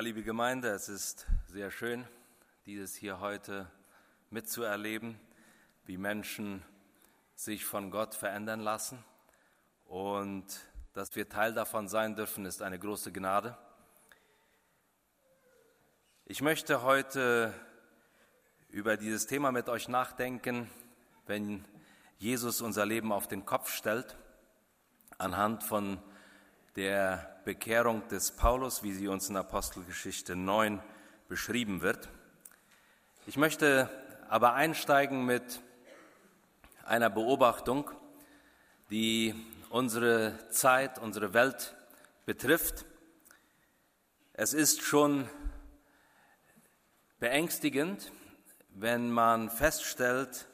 Liebe Gemeinde, es ist sehr schön, dieses hier heute mitzuerleben, wie Menschen sich von Gott verändern lassen. Und dass wir Teil davon sein dürfen, ist eine große Gnade. Ich möchte heute über dieses Thema mit euch nachdenken, wenn Jesus unser Leben auf den Kopf stellt, anhand von der Bekehrung des Paulus, wie sie uns in Apostelgeschichte 9 beschrieben wird. Ich möchte aber einsteigen mit einer Beobachtung, die unsere Zeit, unsere Welt betrifft. Es ist schon beängstigend, wenn man feststellt,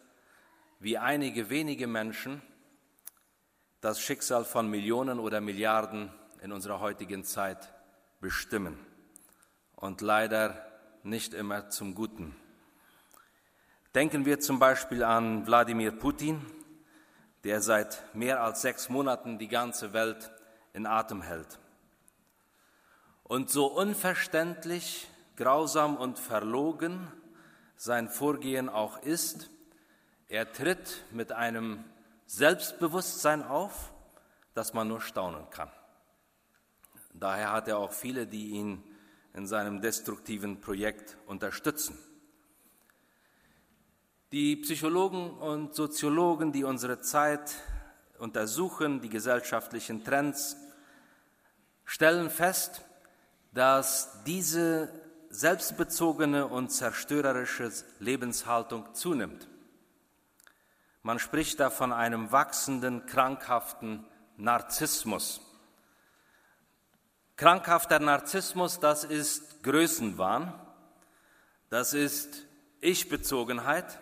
wie einige wenige Menschen das Schicksal von Millionen oder Milliarden in unserer heutigen Zeit bestimmen und leider nicht immer zum Guten. Denken wir zum Beispiel an Wladimir Putin, der seit mehr als sechs Monaten die ganze Welt in Atem hält. Und so unverständlich, grausam und verlogen sein Vorgehen auch ist, er tritt mit einem Selbstbewusstsein auf, dass man nur staunen kann. Daher hat er auch viele, die ihn in seinem destruktiven Projekt unterstützen. Die Psychologen und Soziologen, die unsere Zeit untersuchen, die gesellschaftlichen Trends, stellen fest, dass diese selbstbezogene und zerstörerische Lebenshaltung zunimmt. Man spricht da von einem wachsenden, krankhaften Narzissmus. Krankhafter Narzissmus, das ist Größenwahn, das ist Ich-Bezogenheit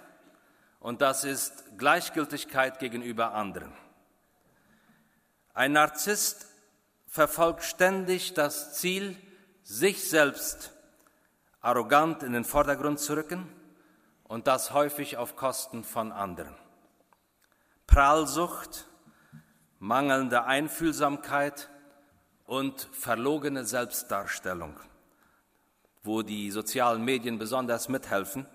und das ist Gleichgültigkeit gegenüber anderen. Ein Narzisst verfolgt ständig das Ziel, sich selbst arrogant in den Vordergrund zu rücken und das häufig auf Kosten von anderen. Prallsucht, mangelnde Einfühlsamkeit und verlogene Selbstdarstellung, wo die sozialen Medien besonders mithelfen,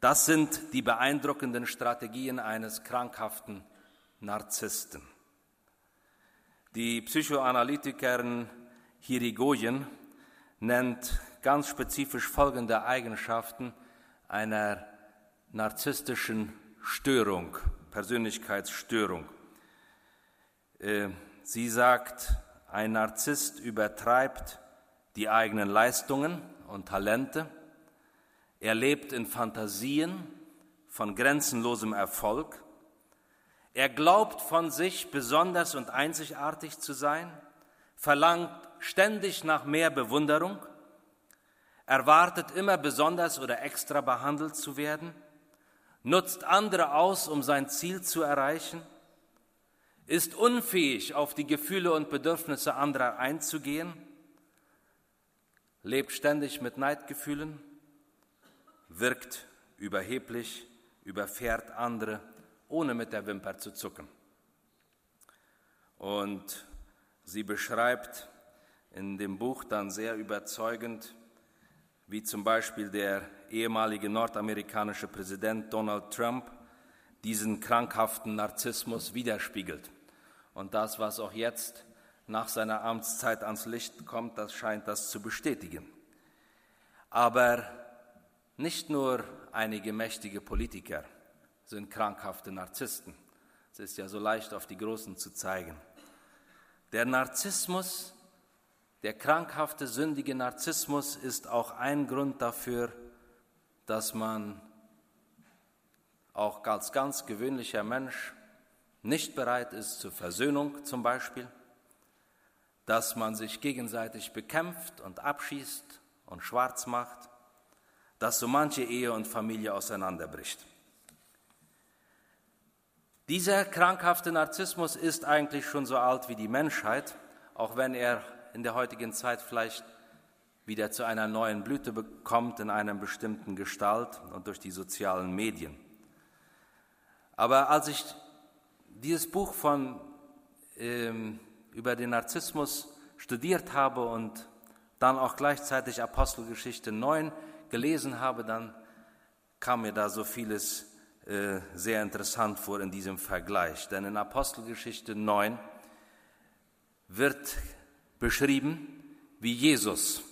das sind die beeindruckenden Strategien eines krankhaften Narzissten. Die Psychoanalytikerin Hirigoyen nennt ganz spezifisch folgende Eigenschaften einer narzisstischen Störung Persönlichkeitsstörung. Äh, sie sagt, ein Narzisst übertreibt die eigenen Leistungen und Talente. Er lebt in Fantasien von grenzenlosem Erfolg. Er glaubt von sich besonders und einzigartig zu sein, verlangt ständig nach mehr Bewunderung, erwartet immer besonders oder extra behandelt zu werden nutzt andere aus, um sein Ziel zu erreichen, ist unfähig, auf die Gefühle und Bedürfnisse anderer einzugehen, lebt ständig mit Neidgefühlen, wirkt überheblich, überfährt andere, ohne mit der Wimper zu zucken. Und sie beschreibt in dem Buch dann sehr überzeugend, wie zum Beispiel der ehemalige nordamerikanische Präsident Donald Trump diesen krankhaften Narzissmus widerspiegelt. Und das, was auch jetzt nach seiner Amtszeit ans Licht kommt, das scheint das zu bestätigen. Aber nicht nur einige mächtige Politiker sind krankhafte Narzissten. Es ist ja so leicht, auf die Großen zu zeigen. Der Narzissmus, der krankhafte, sündige Narzissmus ist auch ein Grund dafür, dass man auch als ganz gewöhnlicher Mensch nicht bereit ist zur Versöhnung zum Beispiel, dass man sich gegenseitig bekämpft und abschießt und schwarz macht, dass so manche Ehe und Familie auseinanderbricht. Dieser krankhafte Narzissmus ist eigentlich schon so alt wie die Menschheit, auch wenn er in der heutigen Zeit vielleicht wieder zu einer neuen Blüte bekommt in einer bestimmten Gestalt und durch die sozialen Medien. Aber als ich dieses Buch von, ähm, über den Narzissmus studiert habe und dann auch gleichzeitig Apostelgeschichte 9 gelesen habe, dann kam mir da so vieles äh, sehr interessant vor in diesem Vergleich. Denn in Apostelgeschichte 9 wird beschrieben, wie Jesus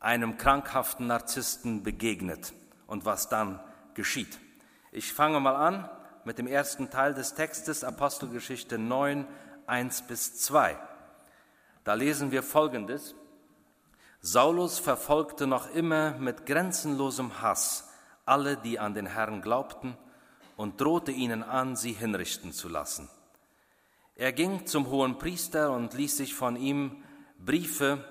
einem krankhaften Narzissten begegnet und was dann geschieht. Ich fange mal an mit dem ersten Teil des Textes, Apostelgeschichte 9, 1 bis 2. Da lesen wir Folgendes. Saulus verfolgte noch immer mit grenzenlosem Hass alle, die an den Herrn glaubten, und drohte ihnen an, sie hinrichten zu lassen. Er ging zum hohen Priester und ließ sich von ihm Briefe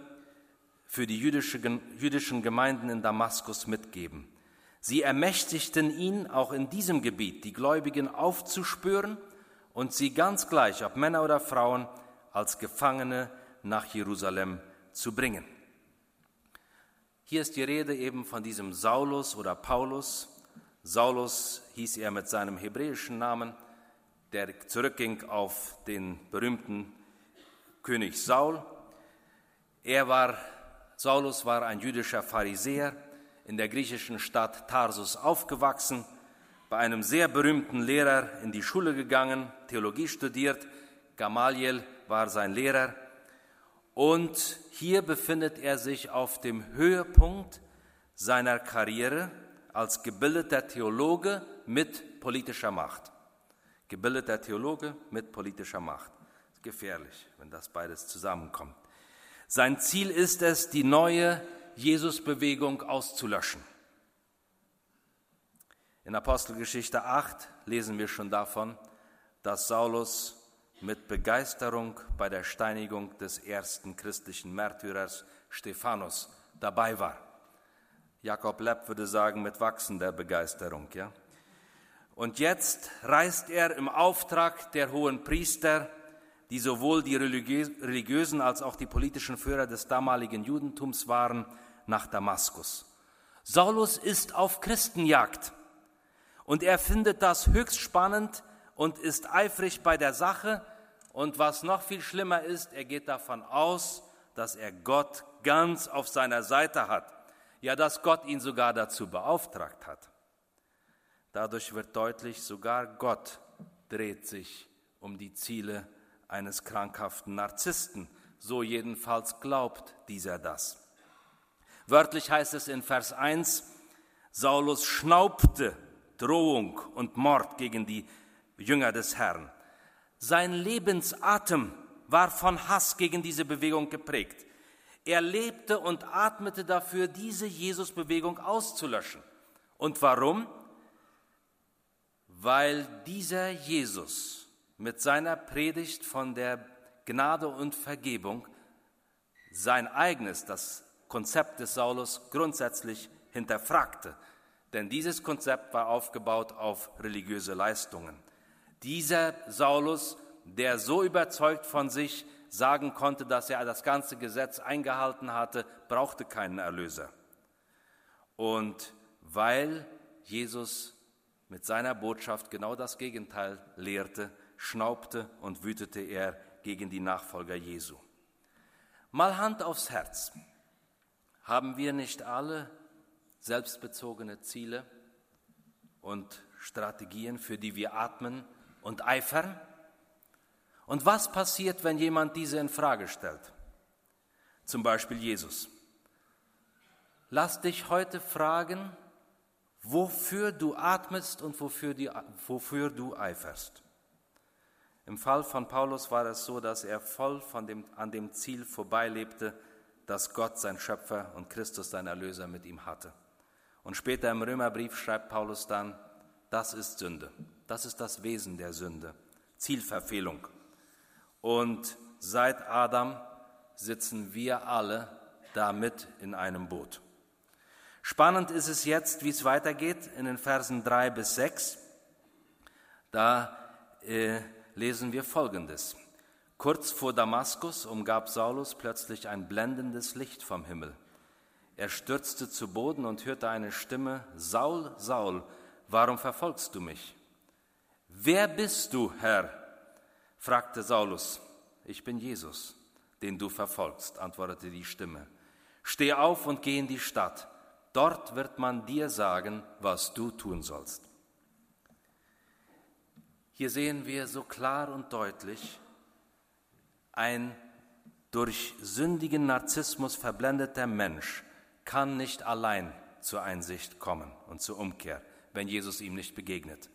für die jüdischen Gemeinden in Damaskus mitgeben. Sie ermächtigten ihn, auch in diesem Gebiet die Gläubigen aufzuspüren und sie ganz gleich, ob Männer oder Frauen, als Gefangene nach Jerusalem zu bringen. Hier ist die Rede eben von diesem Saulus oder Paulus. Saulus hieß er mit seinem hebräischen Namen, der zurückging auf den berühmten König Saul. Er war, Saulus war ein jüdischer Pharisäer, in der griechischen Stadt Tarsus aufgewachsen, bei einem sehr berühmten Lehrer in die Schule gegangen, Theologie studiert, Gamaliel war sein Lehrer. Und hier befindet er sich auf dem Höhepunkt seiner Karriere als gebildeter Theologe mit politischer Macht. Gebildeter Theologe mit politischer Macht. Gefährlich, wenn das beides zusammenkommt. Sein Ziel ist es, die neue Jesusbewegung auszulöschen. In Apostelgeschichte 8 lesen wir schon davon, dass Saulus mit Begeisterung bei der Steinigung des ersten christlichen Märtyrers Stephanus dabei war. Jakob Lepp würde sagen, mit wachsender Begeisterung. Ja? Und jetzt reist er im Auftrag der hohen Priester, die sowohl die religiösen als auch die politischen Führer des damaligen Judentums waren, nach Damaskus. Saulus ist auf Christenjagd und er findet das höchst spannend und ist eifrig bei der Sache. Und was noch viel schlimmer ist, er geht davon aus, dass er Gott ganz auf seiner Seite hat. Ja, dass Gott ihn sogar dazu beauftragt hat. Dadurch wird deutlich, sogar Gott dreht sich um die Ziele eines krankhaften Narzissten. So jedenfalls glaubt dieser das. Wörtlich heißt es in Vers 1, Saulus schnaubte Drohung und Mord gegen die Jünger des Herrn. Sein Lebensatem war von Hass gegen diese Bewegung geprägt. Er lebte und atmete dafür, diese Jesusbewegung auszulöschen. Und warum? Weil dieser Jesus mit seiner Predigt von der Gnade und Vergebung sein eigenes, das Konzept des Saulus grundsätzlich hinterfragte. Denn dieses Konzept war aufgebaut auf religiöse Leistungen. Dieser Saulus, der so überzeugt von sich sagen konnte, dass er das ganze Gesetz eingehalten hatte, brauchte keinen Erlöser. Und weil Jesus mit seiner Botschaft genau das Gegenteil lehrte, schnaubte und wütete er gegen die Nachfolger Jesu. Mal Hand aufs Herz. Haben wir nicht alle selbstbezogene Ziele und Strategien, für die wir atmen und eifern? Und was passiert, wenn jemand diese in Frage stellt? Zum Beispiel Jesus. Lass dich heute fragen, wofür du atmest und wofür, die, wofür du eiferst. Im Fall von Paulus war es so, dass er voll von dem, an dem Ziel vorbeilebte, dass Gott sein Schöpfer und Christus sein Erlöser mit ihm hatte. Und später im Römerbrief schreibt Paulus dann, das ist Sünde. Das ist das Wesen der Sünde. Zielverfehlung. Und seit Adam sitzen wir alle damit in einem Boot. Spannend ist es jetzt, wie es weitergeht in den Versen 3 bis 6. Da äh, lesen wir Folgendes. Kurz vor Damaskus umgab Saulus plötzlich ein blendendes Licht vom Himmel. Er stürzte zu Boden und hörte eine Stimme, Saul, Saul, warum verfolgst du mich? Wer bist du, Herr? fragte Saulus. Ich bin Jesus, den du verfolgst, antwortete die Stimme. Steh auf und geh in die Stadt. Dort wird man dir sagen, was du tun sollst. Hier sehen wir so klar und deutlich, ein durch sündigen Narzissmus verblendeter Mensch kann nicht allein zur Einsicht kommen und zur Umkehr, wenn Jesus ihm nicht begegnet.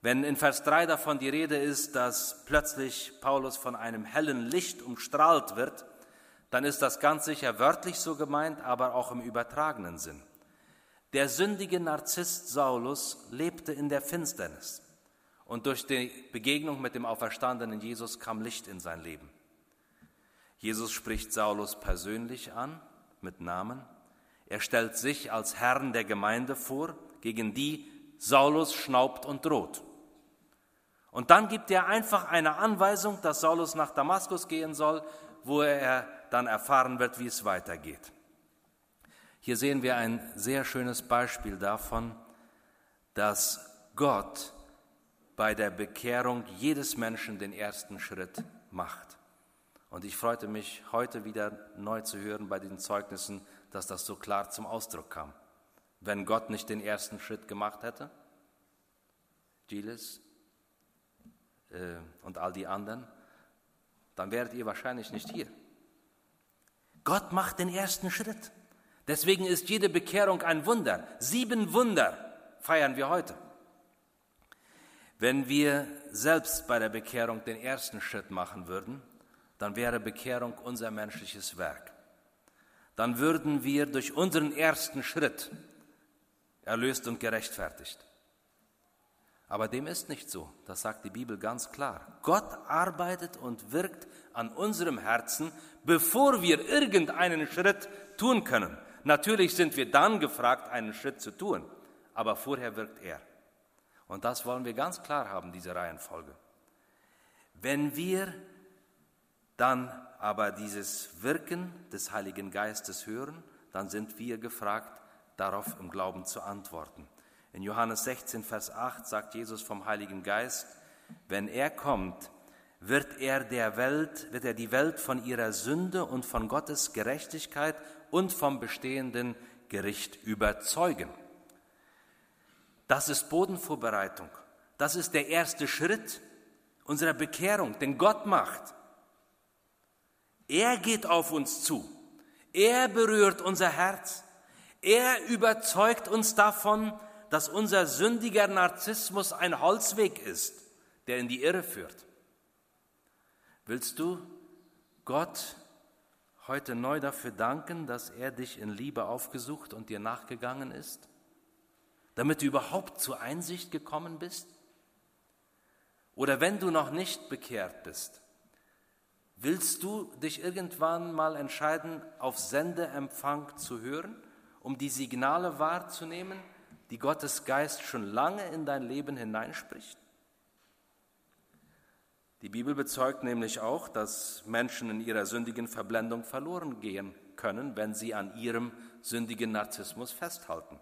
Wenn in Vers 3 davon die Rede ist, dass plötzlich Paulus von einem hellen Licht umstrahlt wird, dann ist das ganz sicher wörtlich so gemeint, aber auch im übertragenen Sinn. Der sündige Narzisst Saulus lebte in der Finsternis und durch die Begegnung mit dem auferstandenen Jesus kam Licht in sein Leben. Jesus spricht Saulus persönlich an mit Namen. Er stellt sich als Herrn der Gemeinde vor, gegen die Saulus schnaubt und droht. Und dann gibt er einfach eine Anweisung, dass Saulus nach Damaskus gehen soll, wo er dann erfahren wird, wie es weitergeht. Hier sehen wir ein sehr schönes Beispiel davon, dass Gott bei der Bekehrung jedes Menschen den ersten Schritt macht. Und ich freute mich heute wieder neu zu hören bei den Zeugnissen, dass das so klar zum Ausdruck kam. Wenn Gott nicht den ersten Schritt gemacht hätte, Giles äh, und all die anderen, dann wäret ihr wahrscheinlich nicht hier. Gott macht den ersten Schritt. Deswegen ist jede Bekehrung ein Wunder. Sieben Wunder feiern wir heute. Wenn wir selbst bei der Bekehrung den ersten Schritt machen würden, dann wäre Bekehrung unser menschliches Werk. Dann würden wir durch unseren ersten Schritt erlöst und gerechtfertigt. Aber dem ist nicht so, das sagt die Bibel ganz klar. Gott arbeitet und wirkt an unserem Herzen, bevor wir irgendeinen Schritt tun können. Natürlich sind wir dann gefragt, einen Schritt zu tun, aber vorher wirkt er. Und das wollen wir ganz klar haben, diese Reihenfolge. Wenn wir dann aber dieses Wirken des Heiligen Geistes hören, dann sind wir gefragt, darauf im Glauben zu antworten. In Johannes 16, Vers 8 sagt Jesus vom Heiligen Geist, wenn er kommt, wird er der Welt, wird er die Welt von ihrer Sünde und von Gottes Gerechtigkeit und vom bestehenden Gericht überzeugen. Das ist Bodenvorbereitung. Das ist der erste Schritt unserer Bekehrung, den Gott macht. Er geht auf uns zu. Er berührt unser Herz. Er überzeugt uns davon, dass unser sündiger Narzissmus ein Holzweg ist, der in die Irre führt. Willst du Gott heute neu dafür danken, dass er dich in Liebe aufgesucht und dir nachgegangen ist? Damit du überhaupt zur Einsicht gekommen bist? Oder wenn du noch nicht bekehrt bist, willst du dich irgendwann mal entscheiden, auf Sendeempfang zu hören, um die Signale wahrzunehmen, die Gottes Geist schon lange in dein Leben hineinspricht? Die Bibel bezeugt nämlich auch, dass Menschen in ihrer sündigen Verblendung verloren gehen können, wenn sie an ihrem sündigen Narzissmus festhalten.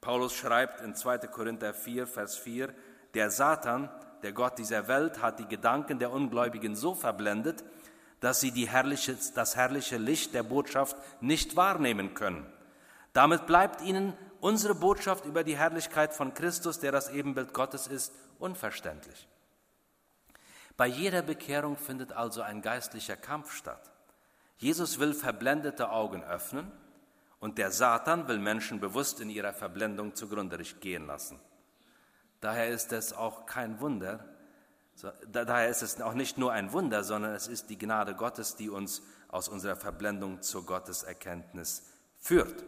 Paulus schreibt in 2. Korinther 4, Vers 4, der Satan, der Gott dieser Welt, hat die Gedanken der Ungläubigen so verblendet, dass sie herrliche, das herrliche Licht der Botschaft nicht wahrnehmen können. Damit bleibt ihnen unsere Botschaft über die Herrlichkeit von Christus, der das Ebenbild Gottes ist, unverständlich. Bei jeder Bekehrung findet also ein geistlicher Kampf statt. Jesus will verblendete Augen öffnen und der Satan will Menschen bewusst in ihrer Verblendung zugrunde gehen lassen. Daher ist es auch kein Wunder, daher ist es auch nicht nur ein Wunder, sondern es ist die Gnade Gottes, die uns aus unserer Verblendung zur Gotteserkenntnis führt.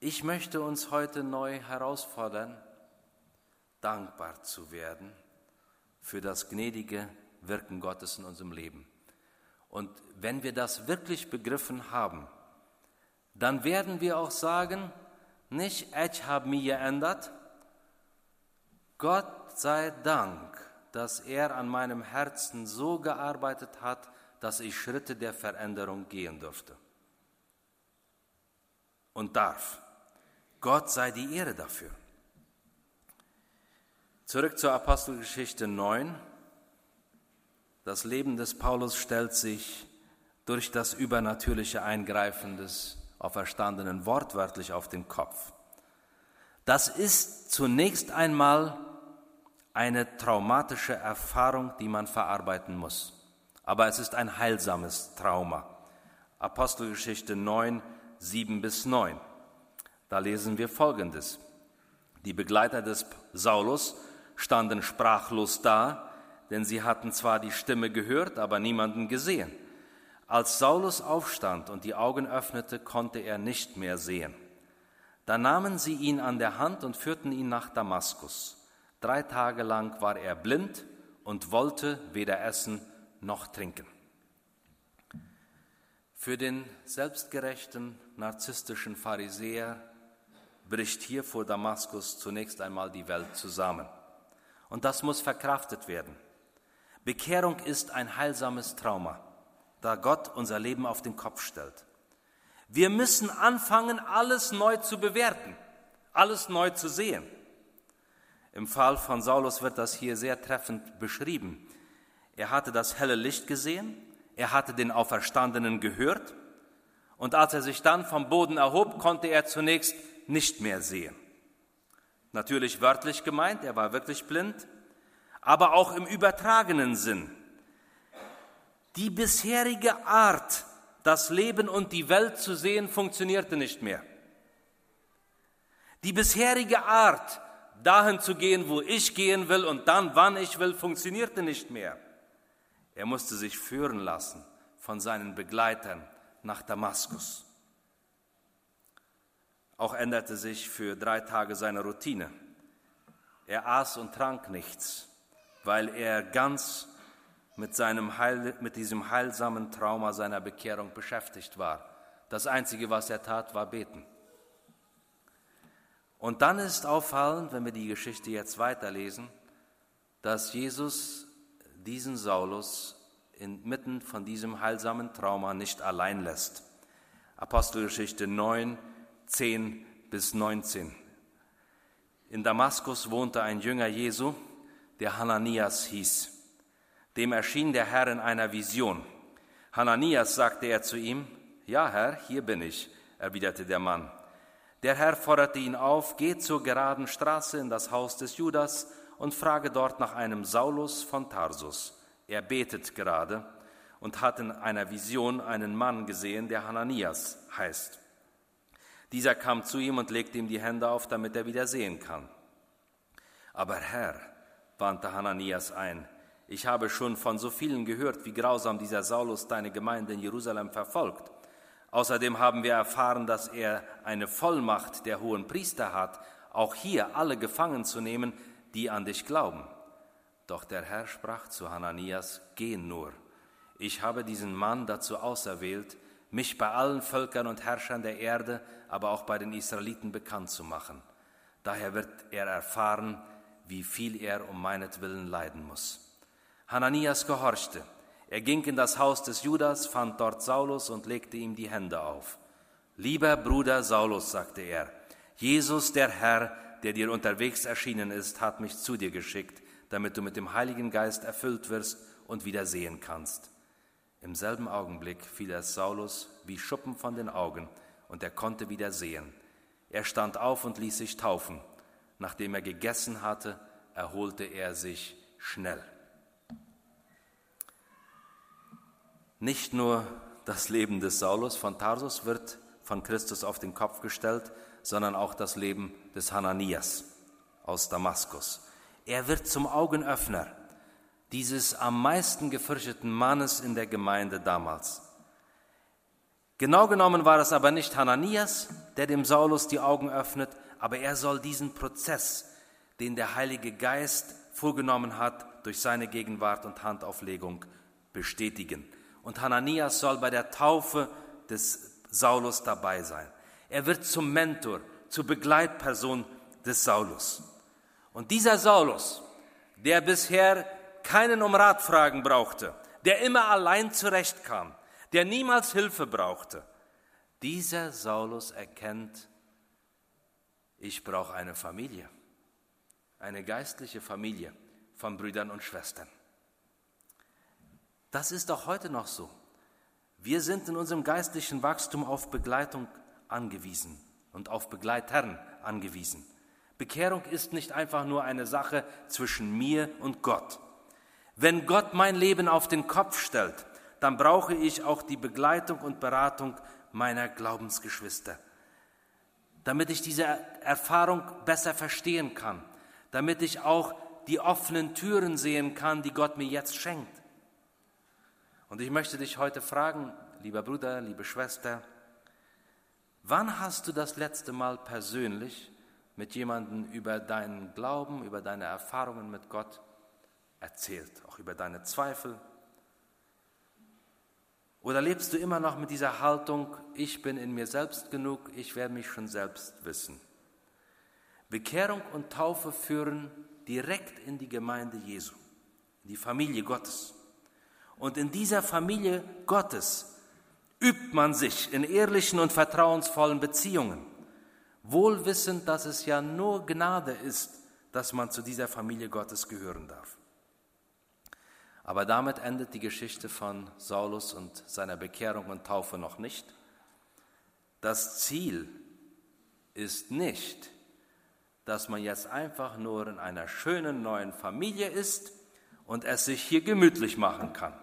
Ich möchte uns heute neu herausfordern, dankbar zu werden für das gnädige Wirken Gottes in unserem Leben. Und wenn wir das wirklich begriffen haben, dann werden wir auch sagen, nicht ich habe mich geändert, Gott sei Dank, dass er an meinem Herzen so gearbeitet hat, dass ich Schritte der Veränderung gehen durfte und darf. Gott sei die Ehre dafür. Zurück zur Apostelgeschichte 9. Das Leben des Paulus stellt sich durch das übernatürliche Eingreifen des Auferstandenen wortwörtlich auf den Kopf. Das ist zunächst einmal eine traumatische Erfahrung, die man verarbeiten muss. Aber es ist ein heilsames Trauma. Apostelgeschichte 9, 7 bis 9. Da lesen wir Folgendes. Die Begleiter des Saulus standen sprachlos da, denn sie hatten zwar die Stimme gehört, aber niemanden gesehen. Als Saulus aufstand und die Augen öffnete, konnte er nicht mehr sehen. Da nahmen sie ihn an der Hand und führten ihn nach Damaskus. Drei Tage lang war er blind und wollte weder essen noch trinken. Für den selbstgerechten, narzisstischen Pharisäer bricht hier vor Damaskus zunächst einmal die Welt zusammen. Und das muss verkraftet werden. Bekehrung ist ein heilsames Trauma, da Gott unser Leben auf den Kopf stellt. Wir müssen anfangen, alles neu zu bewerten, alles neu zu sehen. Im Fall von Saulus wird das hier sehr treffend beschrieben. Er hatte das helle Licht gesehen, er hatte den Auferstandenen gehört und als er sich dann vom Boden erhob, konnte er zunächst nicht mehr sehen. Natürlich wörtlich gemeint, er war wirklich blind, aber auch im übertragenen Sinn. Die bisherige Art, das Leben und die Welt zu sehen, funktionierte nicht mehr. Die bisherige Art, dahin zu gehen, wo ich gehen will und dann, wann ich will, funktionierte nicht mehr. Er musste sich führen lassen von seinen Begleitern nach Damaskus. Auch änderte sich für drei Tage seine Routine. Er aß und trank nichts, weil er ganz mit, seinem Heil, mit diesem heilsamen Trauma seiner Bekehrung beschäftigt war. Das Einzige, was er tat, war beten. Und dann ist auffallend, wenn wir die Geschichte jetzt weiterlesen, dass Jesus diesen Saulus inmitten von diesem heilsamen Trauma nicht allein lässt. Apostelgeschichte 9, 10 bis 19. In Damaskus wohnte ein Jünger Jesu, der Hananias hieß. Dem erschien der Herr in einer Vision. Hananias sagte er zu ihm, Ja, Herr, hier bin ich, erwiderte der Mann. Der Herr forderte ihn auf, geh zur geraden Straße in das Haus des Judas und frage dort nach einem Saulus von Tarsus. Er betet gerade und hat in einer Vision einen Mann gesehen, der Hananias heißt. Dieser kam zu ihm und legte ihm die Hände auf, damit er wieder sehen kann. Aber Herr, wandte Hananias ein, ich habe schon von so vielen gehört, wie grausam dieser Saulus deine Gemeinde in Jerusalem verfolgt. Außerdem haben wir erfahren, dass er eine Vollmacht der hohen Priester hat, auch hier alle gefangen zu nehmen, die an dich glauben. Doch der Herr sprach zu Hananias, Geh nur, ich habe diesen Mann dazu auserwählt, mich bei allen Völkern und Herrschern der Erde, aber auch bei den Israeliten bekannt zu machen. Daher wird er erfahren, wie viel er um meinetwillen leiden muss. Hananias gehorchte. Er ging in das Haus des Judas, fand dort Saulus und legte ihm die Hände auf. Lieber Bruder Saulus, sagte er, Jesus der Herr, der dir unterwegs erschienen ist, hat mich zu dir geschickt, damit du mit dem Heiligen Geist erfüllt wirst und wieder sehen kannst. Im selben Augenblick fiel er Saulus wie Schuppen von den Augen, und er konnte wieder sehen. Er stand auf und ließ sich taufen. Nachdem er gegessen hatte, erholte er sich schnell. Nicht nur das Leben des Saulus von Tarsus wird von Christus auf den Kopf gestellt, sondern auch das Leben des Hananias aus Damaskus. Er wird zum Augenöffner dieses am meisten gefürchteten Mannes in der Gemeinde damals. Genau genommen war es aber nicht Hananias, der dem Saulus die Augen öffnet, aber er soll diesen Prozess, den der Heilige Geist vorgenommen hat, durch seine Gegenwart und Handauflegung bestätigen. Und Hananias soll bei der Taufe des Saulus dabei sein. Er wird zum Mentor, zur Begleitperson des Saulus. Und dieser Saulus, der bisher keinen um Rat fragen brauchte, der immer allein zurechtkam, der niemals Hilfe brauchte, dieser Saulus erkennt, ich brauche eine Familie, eine geistliche Familie von Brüdern und Schwestern. Das ist doch heute noch so. Wir sind in unserem geistlichen Wachstum auf Begleitung angewiesen und auf Begleitern angewiesen. Bekehrung ist nicht einfach nur eine Sache zwischen mir und Gott. Wenn Gott mein Leben auf den Kopf stellt, dann brauche ich auch die Begleitung und Beratung meiner Glaubensgeschwister, damit ich diese Erfahrung besser verstehen kann, damit ich auch die offenen Türen sehen kann, die Gott mir jetzt schenkt. Und ich möchte dich heute fragen, lieber Bruder, liebe Schwester, wann hast du das letzte Mal persönlich mit jemandem über deinen Glauben, über deine Erfahrungen mit Gott erzählt, auch über deine Zweifel? Oder lebst du immer noch mit dieser Haltung, ich bin in mir selbst genug, ich werde mich schon selbst wissen? Bekehrung und Taufe führen direkt in die Gemeinde Jesu, in die Familie Gottes. Und in dieser Familie Gottes übt man sich in ehrlichen und vertrauensvollen Beziehungen, wohl wissend, dass es ja nur Gnade ist, dass man zu dieser Familie Gottes gehören darf. Aber damit endet die Geschichte von Saulus und seiner Bekehrung und Taufe noch nicht. Das Ziel ist nicht, dass man jetzt einfach nur in einer schönen neuen Familie ist und es sich hier gemütlich machen kann.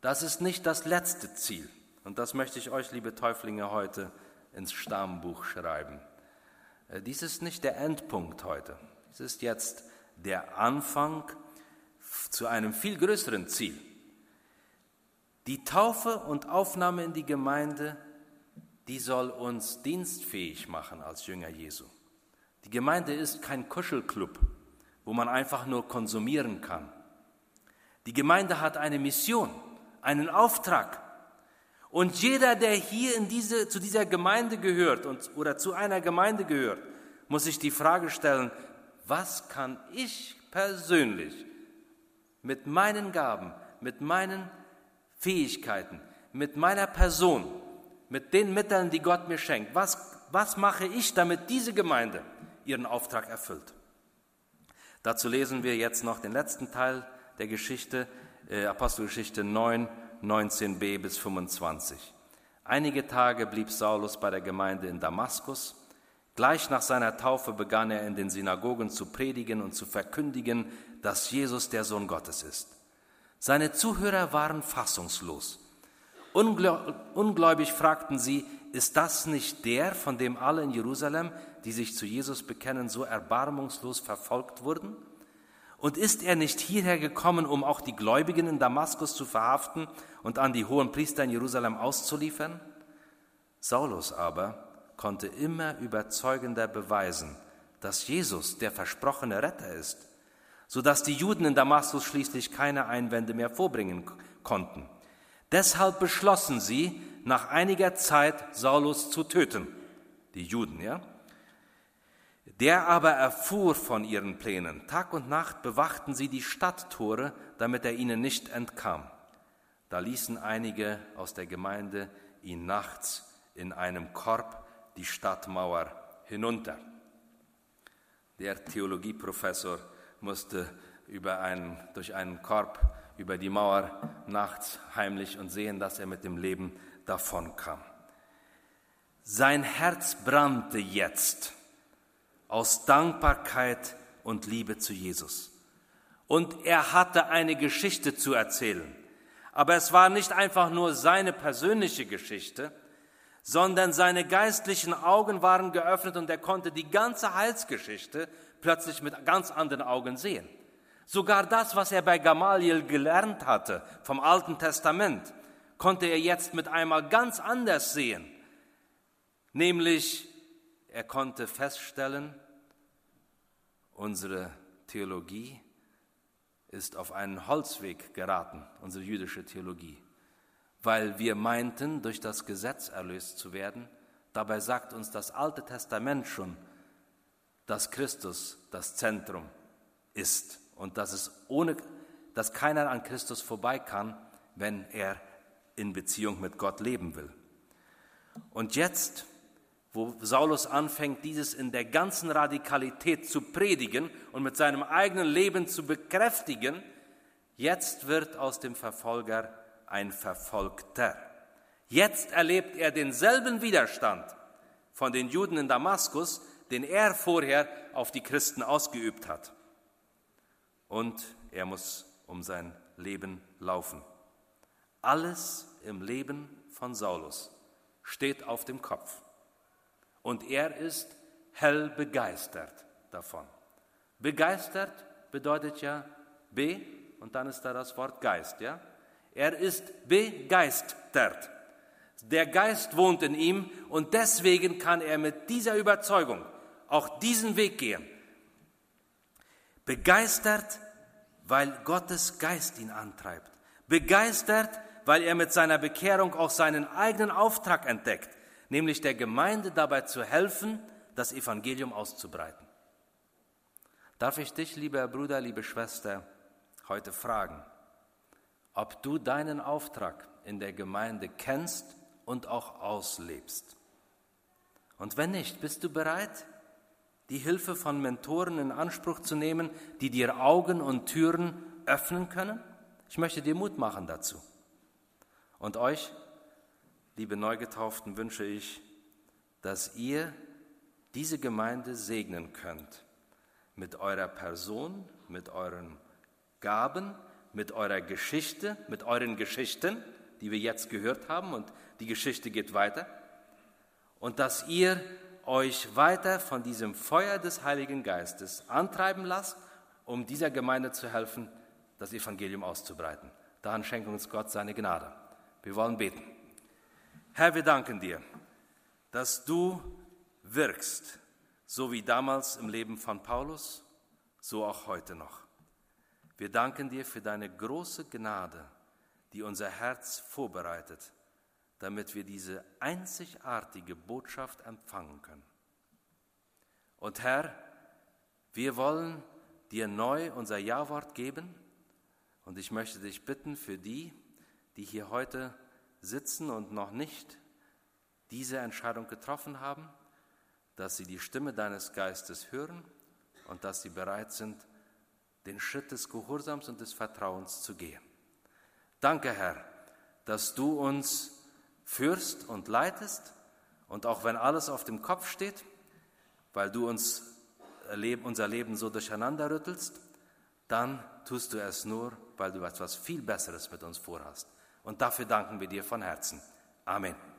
Das ist nicht das letzte Ziel. Und das möchte ich euch, liebe Täuflinge, heute ins Stammbuch schreiben. Äh, dies ist nicht der Endpunkt heute. Dies ist jetzt der Anfang zu einem viel größeren Ziel. Die Taufe und Aufnahme in die Gemeinde, die soll uns dienstfähig machen als Jünger Jesu. Die Gemeinde ist kein Kuschelclub, wo man einfach nur konsumieren kann. Die Gemeinde hat eine Mission, einen Auftrag. Und jeder, der hier in diese, zu dieser Gemeinde gehört und, oder zu einer Gemeinde gehört, muss sich die Frage stellen, was kann ich persönlich mit meinen Gaben, mit meinen Fähigkeiten, mit meiner Person, mit den Mitteln, die Gott mir schenkt, was, was mache ich, damit diese Gemeinde ihren Auftrag erfüllt? Dazu lesen wir jetzt noch den letzten Teil der Geschichte, äh, Apostelgeschichte 9, 19b bis 25. Einige Tage blieb Saulus bei der Gemeinde in Damaskus. Gleich nach seiner Taufe begann er in den Synagogen zu predigen und zu verkündigen, dass Jesus der Sohn Gottes ist. Seine Zuhörer waren fassungslos. Ungläubig fragten sie, ist das nicht der, von dem alle in Jerusalem, die sich zu Jesus bekennen, so erbarmungslos verfolgt wurden? Und ist er nicht hierher gekommen, um auch die Gläubigen in Damaskus zu verhaften und an die hohen Priester in Jerusalem auszuliefern? Saulus aber konnte immer überzeugender beweisen, dass Jesus der versprochene Retter ist, so dass die Juden in Damaskus schließlich keine Einwände mehr vorbringen konnten. Deshalb beschlossen sie, nach einiger Zeit Saulus zu töten. Die Juden, ja? Der aber erfuhr von ihren Plänen. Tag und Nacht bewachten sie die Stadttore, damit er ihnen nicht entkam. Da ließen einige aus der Gemeinde ihn nachts in einem Korb die Stadtmauer hinunter. Der Theologieprofessor musste über einen, durch einen Korb über die Mauer nachts heimlich und sehen, dass er mit dem Leben davonkam. Sein Herz brannte jetzt aus Dankbarkeit und Liebe zu Jesus. Und er hatte eine Geschichte zu erzählen. Aber es war nicht einfach nur seine persönliche Geschichte, sondern seine geistlichen Augen waren geöffnet und er konnte die ganze Heilsgeschichte plötzlich mit ganz anderen Augen sehen. Sogar das, was er bei Gamaliel gelernt hatte vom Alten Testament, konnte er jetzt mit einmal ganz anders sehen. Nämlich, er konnte feststellen, unsere Theologie ist auf einen Holzweg geraten, unsere jüdische Theologie, weil wir meinten, durch das Gesetz erlöst zu werden. Dabei sagt uns das Alte Testament schon, dass Christus das Zentrum ist und dass es ohne, dass keiner an Christus vorbei kann, wenn er in Beziehung mit Gott leben will. Und jetzt wo Saulus anfängt, dieses in der ganzen Radikalität zu predigen und mit seinem eigenen Leben zu bekräftigen, jetzt wird aus dem Verfolger ein Verfolgter. Jetzt erlebt er denselben Widerstand von den Juden in Damaskus, den er vorher auf die Christen ausgeübt hat. Und er muss um sein Leben laufen. Alles im Leben von Saulus steht auf dem Kopf. Und er ist hell begeistert davon. Begeistert bedeutet ja be und dann ist da das Wort Geist, ja? Er ist begeistert. Der Geist wohnt in ihm und deswegen kann er mit dieser Überzeugung auch diesen Weg gehen. Begeistert, weil Gottes Geist ihn antreibt. Begeistert, weil er mit seiner Bekehrung auch seinen eigenen Auftrag entdeckt, nämlich der Gemeinde dabei zu helfen, das Evangelium auszubreiten. Darf ich dich, lieber Bruder, liebe Schwester, heute fragen, ob du deinen Auftrag in der Gemeinde kennst und auch auslebst. Und wenn nicht, bist du bereit, die Hilfe von Mentoren in Anspruch zu nehmen, die dir Augen und Türen öffnen können? Ich möchte dir Mut machen dazu. Und euch, liebe Neugetauften, wünsche ich, dass ihr diese Gemeinde segnen könnt mit eurer Person, mit euren Gaben, mit eurer Geschichte, mit euren Geschichten, die wir jetzt gehört haben und die Geschichte geht weiter. Und dass ihr euch weiter von diesem Feuer des Heiligen Geistes antreiben lasst, um dieser Gemeinde zu helfen, das Evangelium auszubreiten. Daran schenkt uns Gott seine Gnade. Wir wollen beten. Herr, wir danken dir, dass du wirkst, so wie damals im Leben von Paulus, so auch heute noch. Wir danken dir für deine große Gnade, die unser Herz vorbereitet, damit wir diese einzigartige Botschaft empfangen können. Und Herr, wir wollen dir neu unser Ja-Wort geben und ich möchte dich bitten für die, die hier heute sitzen und noch nicht diese Entscheidung getroffen haben, dass sie die Stimme deines Geistes hören und dass sie bereit sind, den Schritt des Gehorsams und des Vertrauens zu gehen. Danke, Herr, dass du uns führst und leitest und auch wenn alles auf dem Kopf steht, weil du uns unser Leben so durcheinander rüttelst, dann tust du es nur, weil du etwas viel Besseres mit uns vorhast. Und dafür danken wir dir von Herzen. Amen.